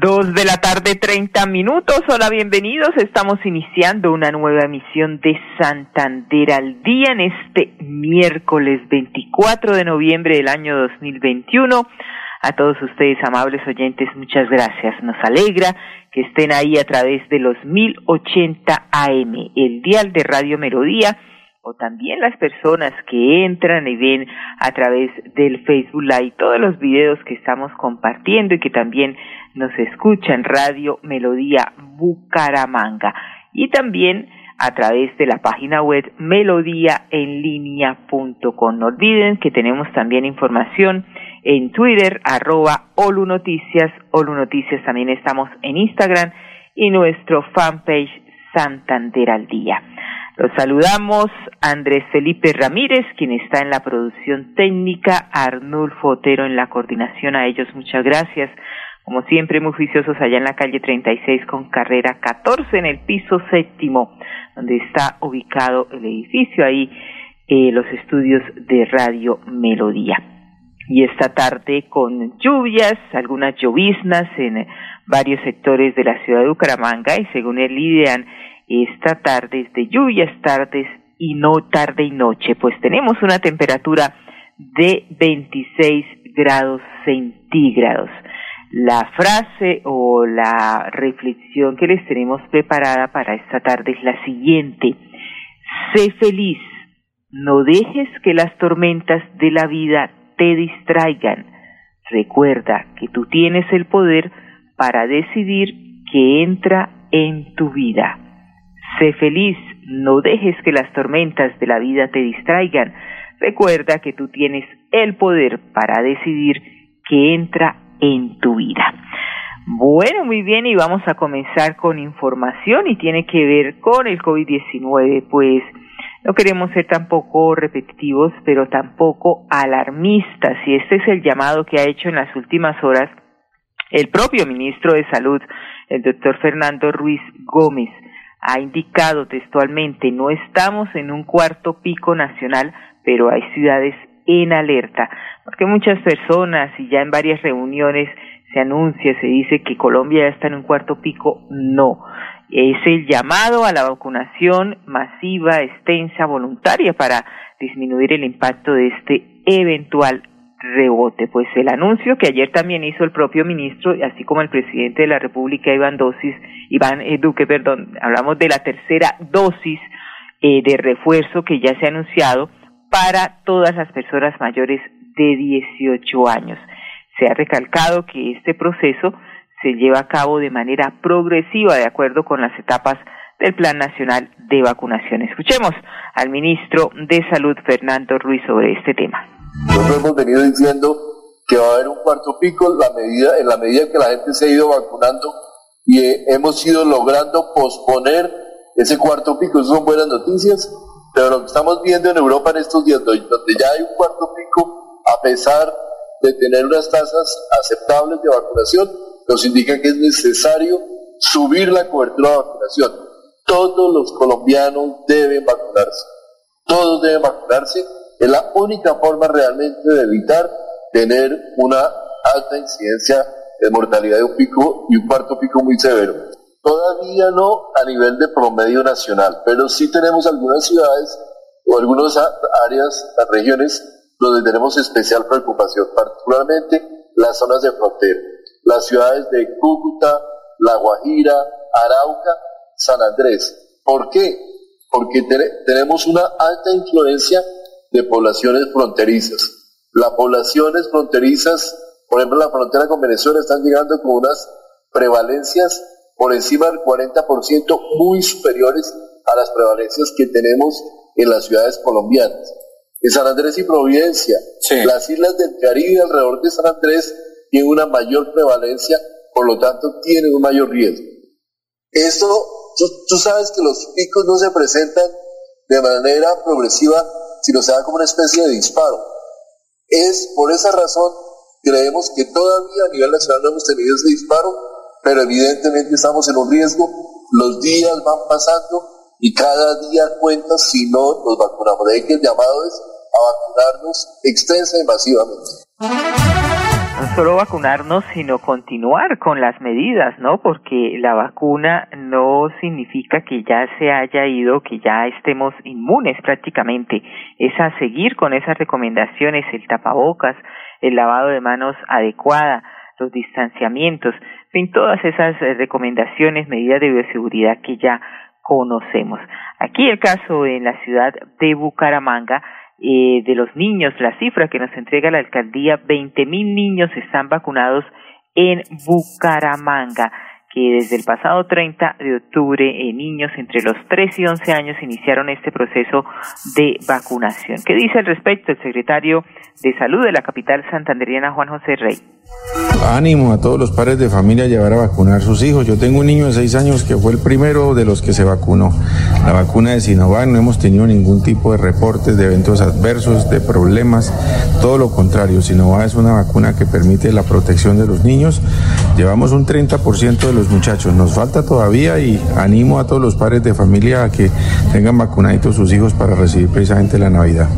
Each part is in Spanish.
Dos de la tarde, treinta minutos. Hola, bienvenidos. Estamos iniciando una nueva emisión de Santander al día en este miércoles 24 de noviembre del año 2021. A todos ustedes, amables oyentes, muchas gracias. Nos alegra que estén ahí a través de los 1080 AM, el dial de Radio Melodía o también las personas que entran y ven a través del Facebook Live todos los videos que estamos compartiendo y que también nos escuchan Radio Melodía Bucaramanga y también a través de la página web melodíaenlínea.com. No olviden que tenemos también información en Twitter, arroba Olu Noticias, Olu Noticias también estamos en Instagram y nuestro fanpage Santander al Día. Los saludamos Andrés Felipe Ramírez, quien está en la producción técnica, Arnulfo Otero en la coordinación, a ellos muchas gracias. Como siempre, muy juiciosos allá en la calle 36 con carrera 14 en el piso séptimo, donde está ubicado el edificio, ahí eh, los estudios de Radio Melodía. Y esta tarde con lluvias, algunas lloviznas en varios sectores de la ciudad de Bucaramanga y según el IDEAN, esta tarde es de lluvias, tardes y no tarde y noche, pues tenemos una temperatura de 26 grados centígrados. La frase o la reflexión que les tenemos preparada para esta tarde es la siguiente. Sé feliz, no dejes que las tormentas de la vida te distraigan. Recuerda que tú tienes el poder para decidir qué entra en tu vida. Sé feliz, no dejes que las tormentas de la vida te distraigan. Recuerda que tú tienes el poder para decidir qué entra en tu vida. Bueno, muy bien, y vamos a comenzar con información y tiene que ver con el COVID-19, pues no queremos ser tampoco repetitivos, pero tampoco alarmistas, y este es el llamado que ha hecho en las últimas horas el propio ministro de Salud, el doctor Fernando Ruiz Gómez ha indicado textualmente, no estamos en un cuarto pico nacional, pero hay ciudades en alerta, porque muchas personas y ya en varias reuniones se anuncia, se dice que Colombia ya está en un cuarto pico, no. Es el llamado a la vacunación masiva, extensa, voluntaria para disminuir el impacto de este eventual rebote. Pues el anuncio que ayer también hizo el propio ministro, así como el presidente de la República, Iván Dosis, Iván eh, Duque, perdón, hablamos de la tercera dosis eh, de refuerzo que ya se ha anunciado para todas las personas mayores de 18 años. Se ha recalcado que este proceso se lleva a cabo de manera progresiva de acuerdo con las etapas del Plan Nacional de Vacunación. Escuchemos al ministro de Salud, Fernando Ruiz, sobre este tema. Nosotros hemos venido diciendo que va a haber un cuarto pico la medida, en la medida que la gente se ha ido vacunando y hemos ido logrando posponer ese cuarto pico. Esas son buenas noticias, pero lo que estamos viendo en Europa en estos días, donde ya hay un cuarto pico, a pesar de tener unas tasas aceptables de vacunación, nos indica que es necesario subir la cobertura de vacunación. Todos los colombianos deben vacunarse. Todos deben vacunarse es la única forma realmente de evitar tener una alta incidencia de mortalidad de un pico y un cuarto pico muy severo. Todavía no a nivel de promedio nacional, pero sí tenemos algunas ciudades o algunas áreas, regiones donde tenemos especial preocupación, particularmente las zonas de frontera, las ciudades de Cúcuta, La Guajira, Arauca, San Andrés. ¿Por qué? Porque tenemos una alta influencia de poblaciones fronterizas. Las poblaciones fronterizas, por ejemplo, la frontera con Venezuela están llegando con unas prevalencias por encima del 40% muy superiores a las prevalencias que tenemos en las ciudades colombianas. En San Andrés y Providencia, las islas del Caribe alrededor de San Andrés tienen una mayor prevalencia por lo tanto tienen un mayor riesgo. Esto, tú, tú sabes que los picos no se presentan de manera progresiva, sino se da como una especie de disparo. Es por esa razón creemos que todavía a nivel nacional no hemos tenido ese disparo, pero evidentemente estamos en un riesgo, los días van pasando y cada día cuenta si no nos vacunamos. De ahí que el llamado es a vacunarnos extensa y masivamente no solo vacunarnos, sino continuar con las medidas, ¿no? Porque la vacuna no significa que ya se haya ido, que ya estemos inmunes prácticamente. Es a seguir con esas recomendaciones, el tapabocas, el lavado de manos adecuada, los distanciamientos, en fin, todas esas eh, recomendaciones, medidas de bioseguridad que ya conocemos. Aquí el caso en la ciudad de Bucaramanga, eh, de los niños, la cifra que nos entrega la alcaldía, 20 mil niños están vacunados en Bucaramanga que desde el pasado 30 de octubre eh, niños entre los 3 y 11 años iniciaron este proceso de vacunación. ¿Qué dice al respecto el secretario de Salud de la capital santanderiana, Juan José Rey? Ánimo a todos los padres de familia a llevar a vacunar a sus hijos. Yo tengo un niño de 6 años que fue el primero de los que se vacunó. La vacuna de Sinovac no hemos tenido ningún tipo de reportes de eventos adversos, de problemas, todo lo contrario. Sinovac es una vacuna que permite la protección de los niños. Llevamos un 30% de los muchachos. Nos falta todavía y animo a todos los padres de familia a que tengan vacunaditos sus hijos para recibir precisamente la Navidad.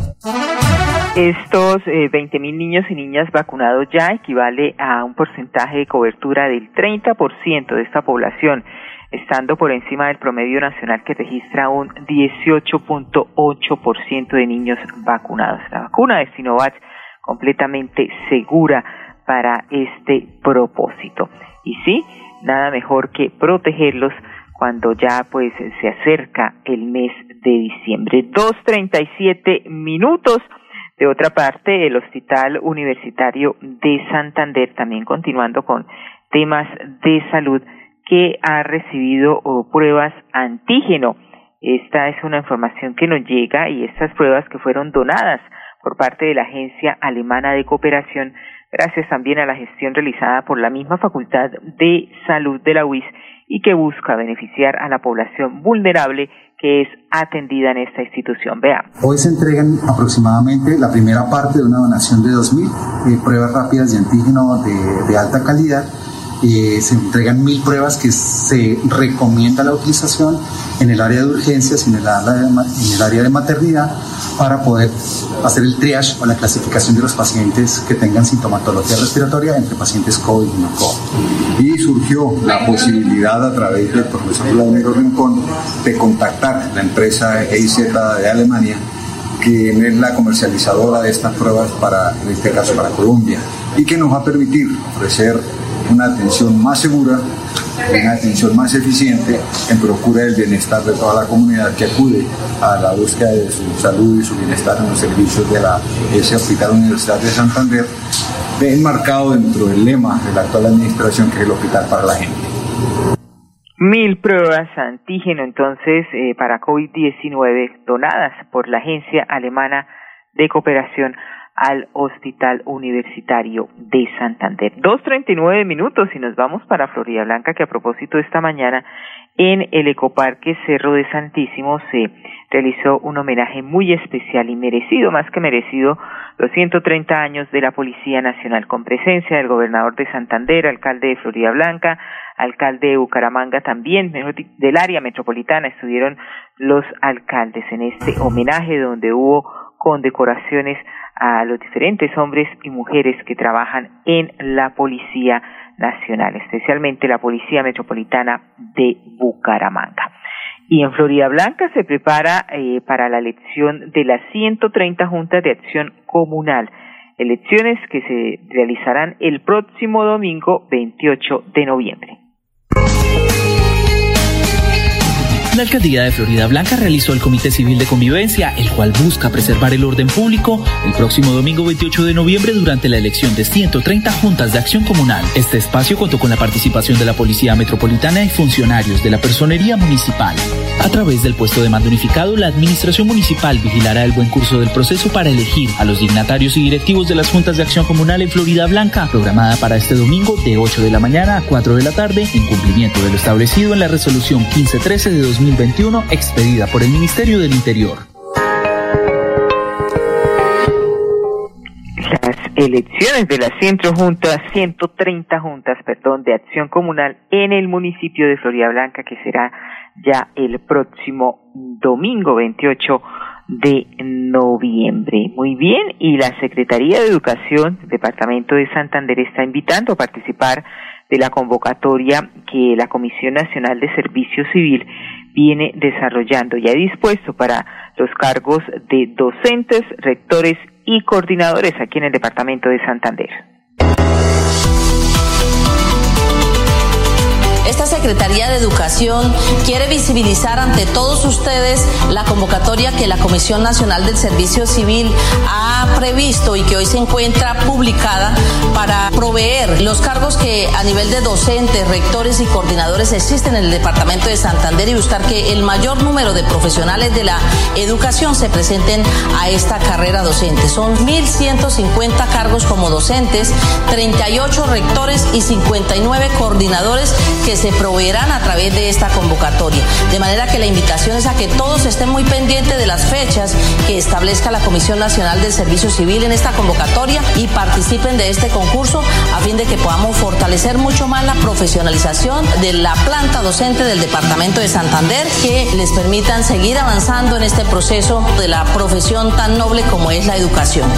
Estos eh, 20.000 niños y niñas vacunados ya equivale a un porcentaje de cobertura del 30% de esta población, estando por encima del promedio nacional que registra un 18.8% de niños vacunados. La vacuna de Sinovac completamente segura para este propósito. Y sí, nada mejor que protegerlos cuando ya pues se acerca el mes de diciembre. 2.37 minutos. De otra parte, el Hospital Universitario de Santander, también continuando con temas de salud, que ha recibido oh, pruebas antígeno. Esta es una información que nos llega y estas pruebas que fueron donadas por parte de la Agencia Alemana de Cooperación gracias también a la gestión realizada por la misma Facultad de Salud de la UIS y que busca beneficiar a la población vulnerable que es atendida en esta institución. Veamos. Hoy se entregan aproximadamente la primera parte de una donación de 2.000 eh, pruebas rápidas de antígeno de, de alta calidad eh, se entregan mil pruebas que se recomienda la utilización en el área de urgencias en el en el área de maternidad para poder hacer el triage o la clasificación de los pacientes que tengan sintomatología respiratoria entre pacientes COVID y no COVID. Y surgió la posibilidad a través del profesor Vladimir Rincón de contactar la empresa EIZ de Alemania que es la comercializadora de estas pruebas para, en este caso, para Colombia, y que nos va a permitir ofrecer una atención más segura, una atención más eficiente en procura del bienestar de toda la comunidad que acude a la búsqueda de su salud y su bienestar en los servicios de la, ese Hospital Universidad de Santander, enmarcado dentro del lema de la actual administración que es el Hospital para la Gente. Mil pruebas antígeno entonces eh, para COVID-19 donadas por la Agencia Alemana de Cooperación al Hospital Universitario de Santander. Dos treinta y nueve minutos y nos vamos para Florida Blanca, que a propósito esta mañana en el Ecoparque Cerro de Santísimo se realizó un homenaje muy especial y merecido, más que merecido, los 130 años de la Policía Nacional, con presencia del gobernador de Santander, alcalde de Florida Blanca, alcalde de Bucaramanga también, del área metropolitana, estuvieron los alcaldes en este homenaje donde hubo condecoraciones a los diferentes hombres y mujeres que trabajan en la Policía Nacional, especialmente la Policía Metropolitana de Bucaramanga. Y en Florida Blanca se prepara eh, para la elección de las 130 juntas de acción comunal, elecciones que se realizarán el próximo domingo 28 de noviembre. La alcaldía de Florida Blanca realizó el Comité Civil de Convivencia, el cual busca preservar el orden público el próximo domingo 28 de noviembre durante la elección de 130 juntas de acción comunal. Este espacio contó con la participación de la Policía Metropolitana y funcionarios de la Personería Municipal. A través del puesto de mando unificado, la Administración Municipal vigilará el buen curso del proceso para elegir a los dignatarios y directivos de las juntas de acción comunal en Florida Blanca, programada para este domingo de 8 de la mañana a 4 de la tarde, en cumplimiento de lo establecido en la resolución 1513 de 2021 expedida por el Ministerio del Interior. Las elecciones de las 100 juntas, 130 juntas, perdón, de acción comunal en el municipio de Florida Blanca, que será ya el próximo domingo 28 de noviembre. Muy bien, y la Secretaría de Educación, Departamento de Santander, está invitando a participar de la convocatoria que la Comisión Nacional de Servicio Civil viene desarrollando. Ya dispuesto para los cargos de docentes, rectores y coordinadores aquí en el Departamento de Santander. Esta Secretaría de Educación quiere visibilizar ante todos ustedes la convocatoria que la Comisión Nacional del Servicio Civil ha previsto y que hoy se encuentra publicada para proveer los cargos que a nivel de docentes, rectores y coordinadores existen en el Departamento de Santander y buscar que el mayor número de profesionales de la educación se presenten a esta carrera docente. Son 1.150 cargos como docentes, 38 rectores y 59 coordinadores que se proveerán a través de esta convocatoria. De manera que la invitación es a que todos estén muy pendientes de las fechas que establezca la Comisión Nacional del Servicio Civil en esta convocatoria y participen de este concurso a fin de que podamos fortalecer mucho más la profesionalización de la planta docente del Departamento de Santander que les permitan seguir avanzando en este proceso de la profesión tan noble como es la educación.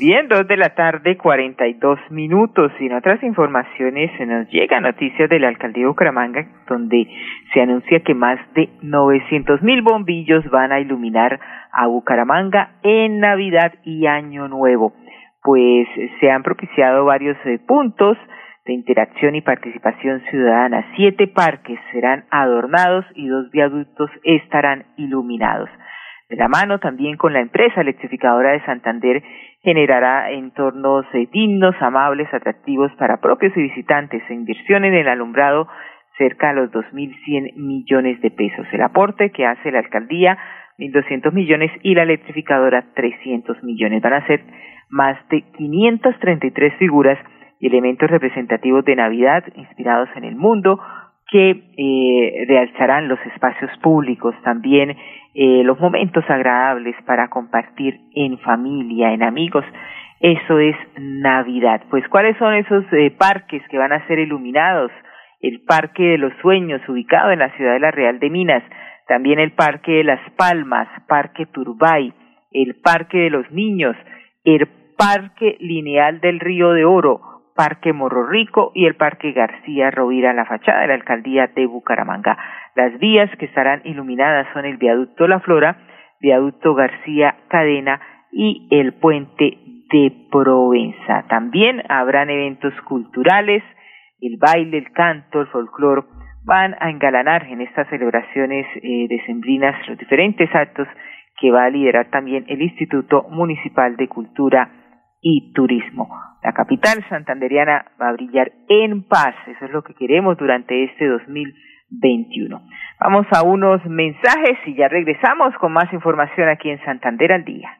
Bien, dos de la tarde, cuarenta y dos minutos. Y en otras informaciones se nos llega noticias de la alcaldía de Bucaramanga, donde se anuncia que más de novecientos mil bombillos van a iluminar a Bucaramanga en Navidad y Año Nuevo. Pues se han propiciado varios eh, puntos de interacción y participación ciudadana. Siete parques serán adornados y dos viaductos estarán iluminados. De la mano también con la empresa electrificadora de Santander generará entornos eh, dignos, amables, atractivos para propios y visitantes e inversión en el alumbrado cerca de los 2.100 millones de pesos. El aporte que hace la alcaldía, 1.200 millones y la electrificadora, 300 millones. Van a ser más de 533 figuras y elementos representativos de Navidad inspirados en el mundo que eh, realzarán los espacios públicos, también eh, los momentos agradables para compartir en familia, en amigos. Eso es Navidad. Pues, ¿cuáles son esos eh, parques que van a ser iluminados? El Parque de los Sueños, ubicado en la ciudad de La Real de Minas. También el Parque de las Palmas, Parque Turbay, el Parque de los Niños, el Parque Lineal del Río de Oro, Parque Morro Rico y el Parque García Rovira, la fachada de la alcaldía de Bucaramanga. Las vías que estarán iluminadas son el viaducto La Flora, viaducto García Cadena y el puente de Provenza. También habrán eventos culturales, el baile, el canto, el folclore van a engalanar en estas celebraciones eh, decembrinas los diferentes actos que va a liderar también el Instituto Municipal de Cultura y turismo. La capital santanderiana va a brillar en paz, eso es lo que queremos durante este 2021. Vamos a unos mensajes y ya regresamos con más información aquí en Santander al día.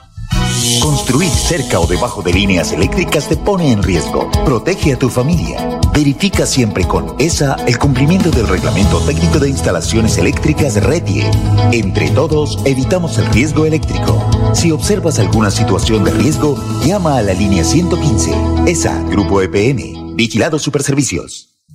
Construir cerca o debajo de líneas eléctricas te pone en riesgo. Protege a tu familia. Verifica siempre con ESA el cumplimiento del Reglamento Técnico de Instalaciones Eléctricas RETIE. Entre todos, evitamos el riesgo eléctrico. Si observas alguna situación de riesgo, llama a la línea 115. ESA, Grupo EPN Vigilado Superservicios.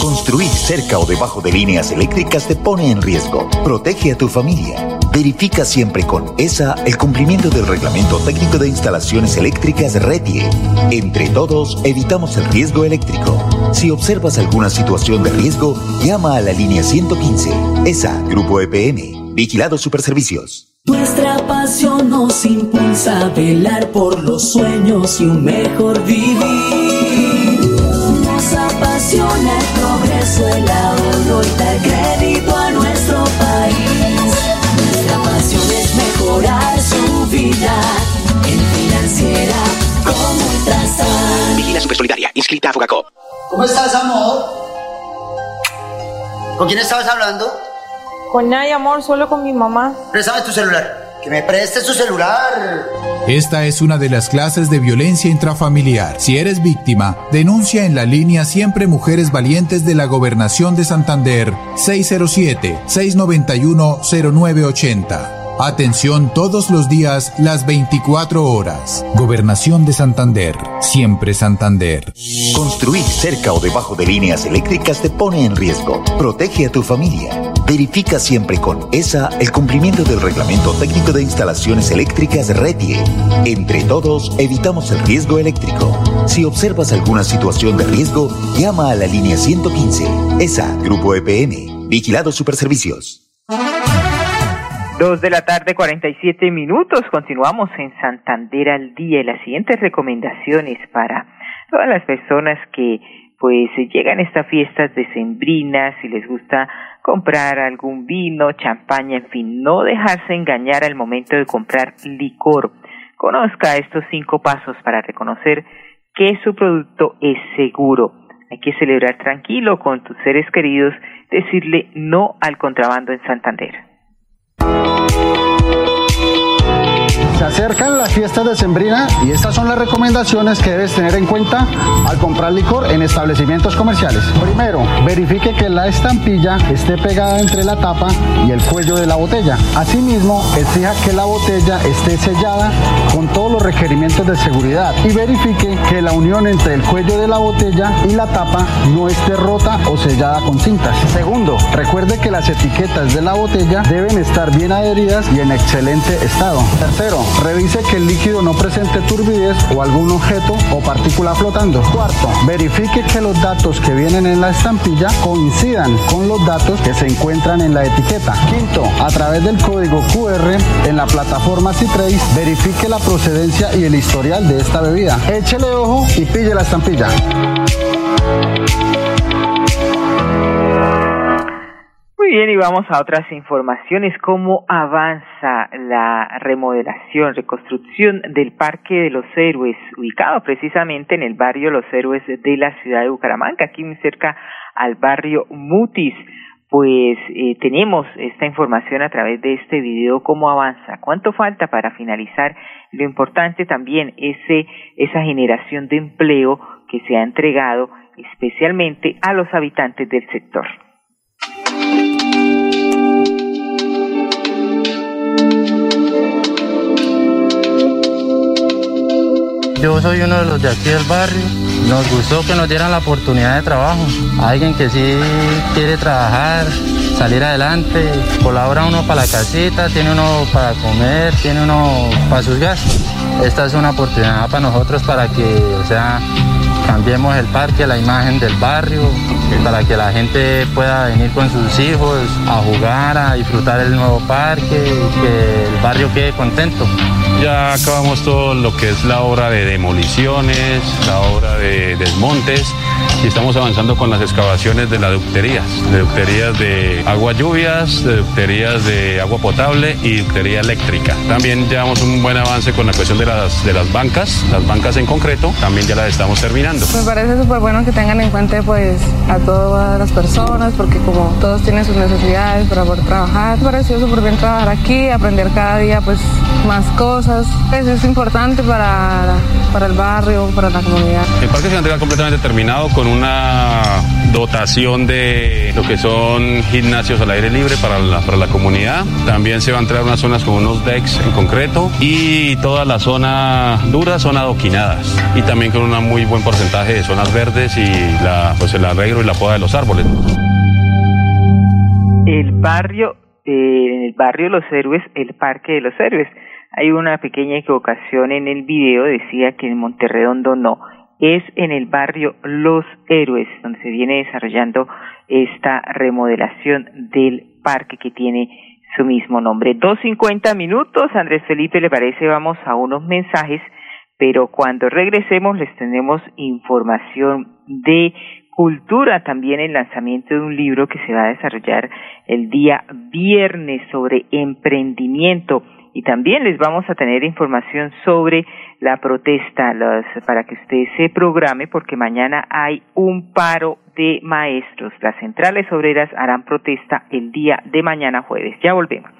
Construir cerca o debajo de líneas eléctricas te pone en riesgo. Protege a tu familia. Verifica siempre con ESA el cumplimiento del Reglamento Técnico de Instalaciones Eléctricas RETIE. Entre todos, evitamos el riesgo eléctrico. Si observas alguna situación de riesgo, llama a la línea 115. ESA, Grupo EPM. Vigilado Superservicios. Nuestra pasión nos impulsa a velar por los sueños y un mejor vivir. Apasiona el progreso, el ahorro y dar crédito a nuestro país. Nuestra pasión es mejorar su vida en financiera como Ultrasan. Vigila Supersolidaria, inscrita a Fogacop. ¿Cómo estás, amor? ¿Con quién estabas hablando? Con nadie, amor, solo con mi mamá. Préstame tu celular. Que me prestes tu celular. Esta es una de las clases de violencia intrafamiliar. Si eres víctima, denuncia en la línea Siempre Mujeres Valientes de la Gobernación de Santander 607-691-0980. Atención todos los días, las 24 horas. Gobernación de Santander, siempre Santander. Construir cerca o debajo de líneas eléctricas te pone en riesgo. Protege a tu familia. Verifica siempre con ESA el cumplimiento del Reglamento Técnico de Instalaciones Eléctricas RETIE. Entre todos, evitamos el riesgo eléctrico. Si observas alguna situación de riesgo, llama a la línea 115. ESA, Grupo EPM. Vigilado Superservicios. Dos de la tarde, 47 minutos. Continuamos en Santander al día. Y las siguientes recomendaciones para todas las personas que pues llegan a estas fiestas decembrinas y les gusta comprar algún vino, champaña, en fin, no dejarse engañar al momento de comprar licor. Conozca estos cinco pasos para reconocer que su producto es seguro. Hay que celebrar tranquilo con tus seres queridos, decirle no al contrabando en Santander. you Se acercan las fiestas de Sembrina y estas son las recomendaciones que debes tener en cuenta al comprar licor en establecimientos comerciales. Primero, verifique que la estampilla esté pegada entre la tapa y el cuello de la botella. Asimismo, exija que la botella esté sellada con todos los requerimientos de seguridad y verifique que la unión entre el cuello de la botella y la tapa no esté rota o sellada con cintas. Segundo, recuerde que las etiquetas de la botella deben estar bien adheridas y en excelente estado. Tercero, revise que el líquido no presente turbidez o algún objeto o partícula flotando. Cuarto, verifique que los datos que vienen en la estampilla coincidan con los datos que se encuentran en la etiqueta. Quinto, a través del código QR en la plataforma Citrace, verifique la procedencia y el historial de esta bebida. Échele ojo y pille la estampilla. Bien, y vamos a otras informaciones. ¿Cómo avanza la remodelación, reconstrucción del Parque de los Héroes, ubicado precisamente en el barrio Los Héroes de la ciudad de Bucaramanga, aquí muy cerca al barrio Mutis? Pues eh, tenemos esta información a través de este video, cómo avanza, cuánto falta para finalizar. Lo importante también es esa generación de empleo que se ha entregado especialmente a los habitantes del sector. Yo soy uno de los de aquí del barrio. Nos gustó que nos dieran la oportunidad de trabajo. Alguien que sí quiere trabajar, salir adelante, colabora uno para la casita, tiene uno para comer, tiene uno para sus gastos. Esta es una oportunidad para nosotros para que, o sea, cambiemos el parque, la imagen del barrio, para que la gente pueda venir con sus hijos a jugar, a disfrutar el nuevo parque, que el barrio quede contento. Ya acabamos todo lo que es la obra de demoliciones, la obra de desmontes y estamos avanzando con las excavaciones de las ducterías, de ducterías de agua lluvias, de ducterías de agua potable y ductería eléctrica. También llevamos un buen avance con la cuestión de las, de las bancas, las bancas en concreto, también ya las estamos terminando. Me parece súper bueno que tengan en cuenta pues a todas las personas porque como todos tienen sus necesidades para poder trabajar, me pareció súper bien trabajar aquí, aprender cada día pues más cosas. Eso es importante para, para el barrio, para la comunidad. El parque se entrega completamente terminado con una dotación de lo que son gimnasios al aire libre para la, para la comunidad. También se van a entregar unas zonas con unos decks en concreto y toda la zona dura son adoquinadas y también con un muy buen porcentaje de zonas verdes y la, pues el arreglo y la poda de los árboles. El barrio, eh, el barrio Los Héroes, el Parque de los Héroes. Hay una pequeña equivocación en el video, decía que en Monterredondo no es en el barrio Los Héroes, donde se viene desarrollando esta remodelación del parque que tiene su mismo nombre. Dos cincuenta minutos, Andrés Felipe, le parece, vamos a unos mensajes, pero cuando regresemos les tenemos información de cultura, también el lanzamiento de un libro que se va a desarrollar el día viernes sobre emprendimiento y también les vamos a tener información sobre la protesta los, para que usted se programe porque mañana hay un paro de maestros. Las centrales obreras harán protesta el día de mañana jueves. Ya volvemos.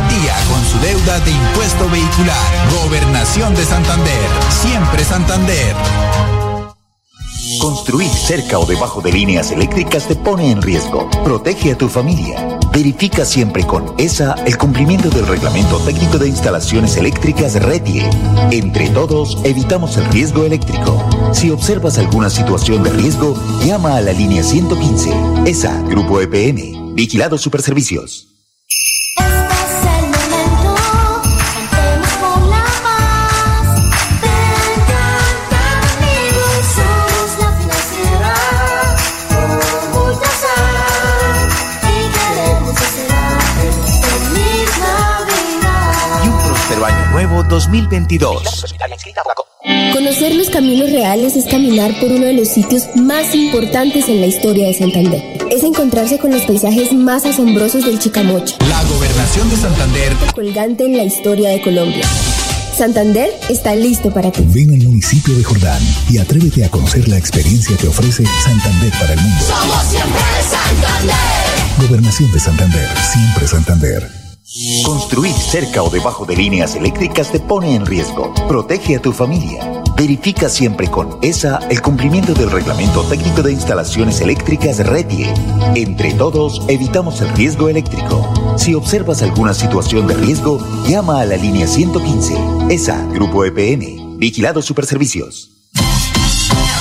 día con su deuda de impuesto vehicular. Gobernación de Santander. Siempre Santander. Construir cerca o debajo de líneas eléctricas te pone en riesgo. Protege a tu familia. Verifica siempre con ESA el cumplimiento del reglamento técnico de instalaciones eléctricas RETIE. Entre todos, evitamos el riesgo eléctrico. Si observas alguna situación de riesgo, llama a la línea 115. ESA, Grupo EPM. Vigilado Superservicios. Nuevo 2022. Conocer los caminos reales es caminar por uno de los sitios más importantes en la historia de Santander. Es encontrarse con los paisajes más asombrosos del Chicamocha. La Gobernación de Santander. Colgante en la historia de Colombia. Santander está listo para ti. Ven al municipio de Jordán y atrévete a conocer la experiencia que ofrece Santander para el mundo. Somos siempre Santander. Gobernación de Santander, siempre Santander. Construir cerca o debajo de líneas eléctricas te pone en riesgo. Protege a tu familia. Verifica siempre con ESA el cumplimiento del reglamento técnico de instalaciones eléctricas RETIE. Entre todos, evitamos el riesgo eléctrico. Si observas alguna situación de riesgo, llama a la línea 115. ESA, Grupo EPM. Vigilado Superservicios.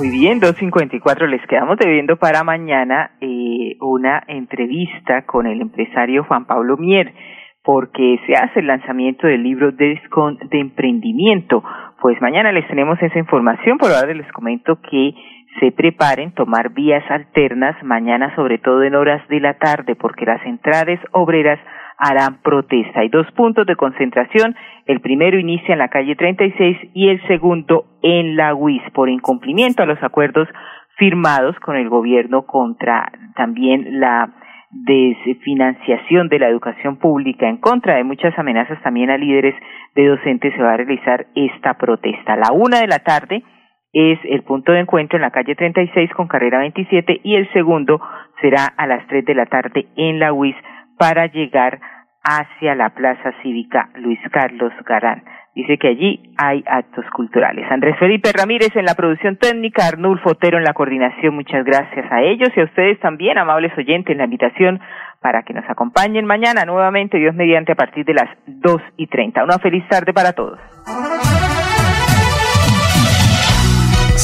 Muy bien, 254. Les quedamos debiendo para mañana eh, una entrevista con el empresario Juan Pablo Mier, porque se hace el lanzamiento del libro de emprendimiento. Pues mañana les tenemos esa información, por ahora les comento que se preparen tomar vías alternas mañana, sobre todo en horas de la tarde, porque las centrales obreras harán protesta. Hay dos puntos de concentración. El primero inicia en la calle 36 y el segundo en la UIS por incumplimiento a los acuerdos firmados con el gobierno contra también la desfinanciación de la educación pública en contra de muchas amenazas también a líderes de docentes se va a realizar esta protesta. La una de la tarde es el punto de encuentro en la calle 36 con carrera 27 y el segundo será a las 3 de la tarde en la UIS para llegar hacia la Plaza Cívica Luis Carlos Garán. Dice que allí hay actos culturales. Andrés Felipe Ramírez en la producción técnica, Arnulfo Otero en la coordinación. Muchas gracias a ellos y a ustedes también, amables oyentes, en la invitación para que nos acompañen mañana nuevamente, Dios mediante, a partir de las dos y treinta. Una feliz tarde para todos.